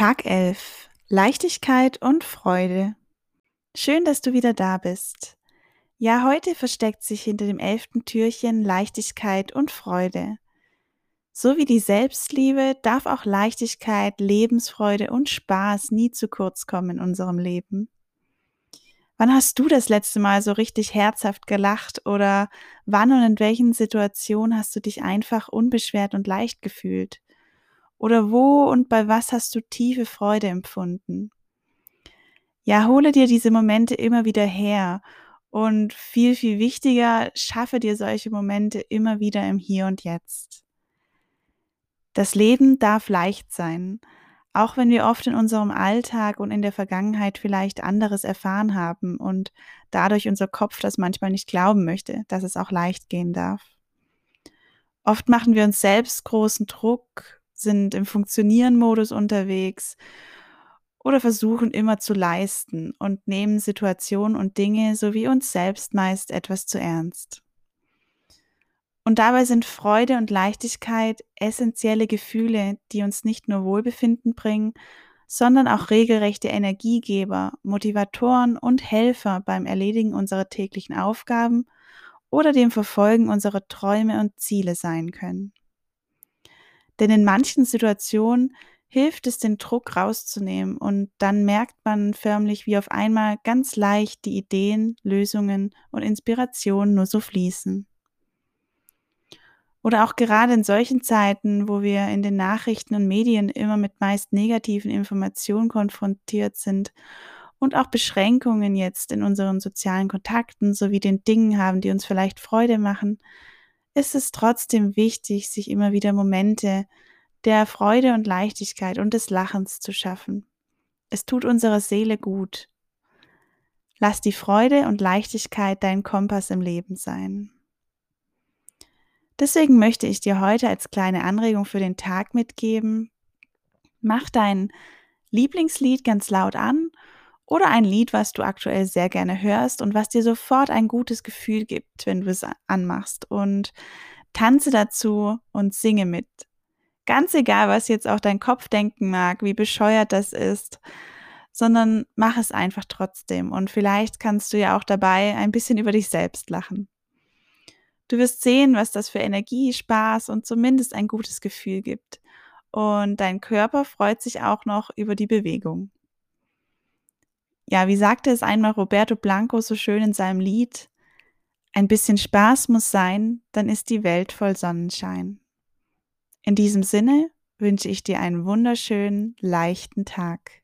Tag 11. Leichtigkeit und Freude. Schön, dass du wieder da bist. Ja, heute versteckt sich hinter dem elften Türchen Leichtigkeit und Freude. So wie die Selbstliebe darf auch Leichtigkeit, Lebensfreude und Spaß nie zu kurz kommen in unserem Leben. Wann hast du das letzte Mal so richtig herzhaft gelacht oder wann und in welchen Situationen hast du dich einfach unbeschwert und leicht gefühlt? Oder wo und bei was hast du tiefe Freude empfunden? Ja, hole dir diese Momente immer wieder her und viel, viel wichtiger, schaffe dir solche Momente immer wieder im Hier und Jetzt. Das Leben darf leicht sein, auch wenn wir oft in unserem Alltag und in der Vergangenheit vielleicht anderes erfahren haben und dadurch unser Kopf das manchmal nicht glauben möchte, dass es auch leicht gehen darf. Oft machen wir uns selbst großen Druck, sind im Funktionieren-Modus unterwegs oder versuchen immer zu leisten und nehmen Situationen und Dinge sowie uns selbst meist etwas zu ernst. Und dabei sind Freude und Leichtigkeit essentielle Gefühle, die uns nicht nur Wohlbefinden bringen, sondern auch regelrechte Energiegeber, Motivatoren und Helfer beim Erledigen unserer täglichen Aufgaben oder dem Verfolgen unserer Träume und Ziele sein können. Denn in manchen Situationen hilft es, den Druck rauszunehmen und dann merkt man förmlich, wie auf einmal ganz leicht die Ideen, Lösungen und Inspirationen nur so fließen. Oder auch gerade in solchen Zeiten, wo wir in den Nachrichten und Medien immer mit meist negativen Informationen konfrontiert sind und auch Beschränkungen jetzt in unseren sozialen Kontakten sowie den Dingen haben, die uns vielleicht Freude machen, ist es trotzdem wichtig, sich immer wieder Momente der Freude und Leichtigkeit und des Lachens zu schaffen. Es tut unserer Seele gut. Lass die Freude und Leichtigkeit dein Kompass im Leben sein. Deswegen möchte ich dir heute als kleine Anregung für den Tag mitgeben, mach dein Lieblingslied ganz laut an oder ein Lied, was du aktuell sehr gerne hörst und was dir sofort ein gutes Gefühl gibt, wenn du es anmachst und tanze dazu und singe mit. Ganz egal, was jetzt auch dein Kopf denken mag, wie bescheuert das ist, sondern mach es einfach trotzdem und vielleicht kannst du ja auch dabei ein bisschen über dich selbst lachen. Du wirst sehen, was das für Energie, Spaß und zumindest ein gutes Gefühl gibt. Und dein Körper freut sich auch noch über die Bewegung. Ja, wie sagte es einmal Roberto Blanco so schön in seinem Lied, ein bisschen Spaß muss sein, dann ist die Welt voll Sonnenschein. In diesem Sinne wünsche ich dir einen wunderschönen, leichten Tag.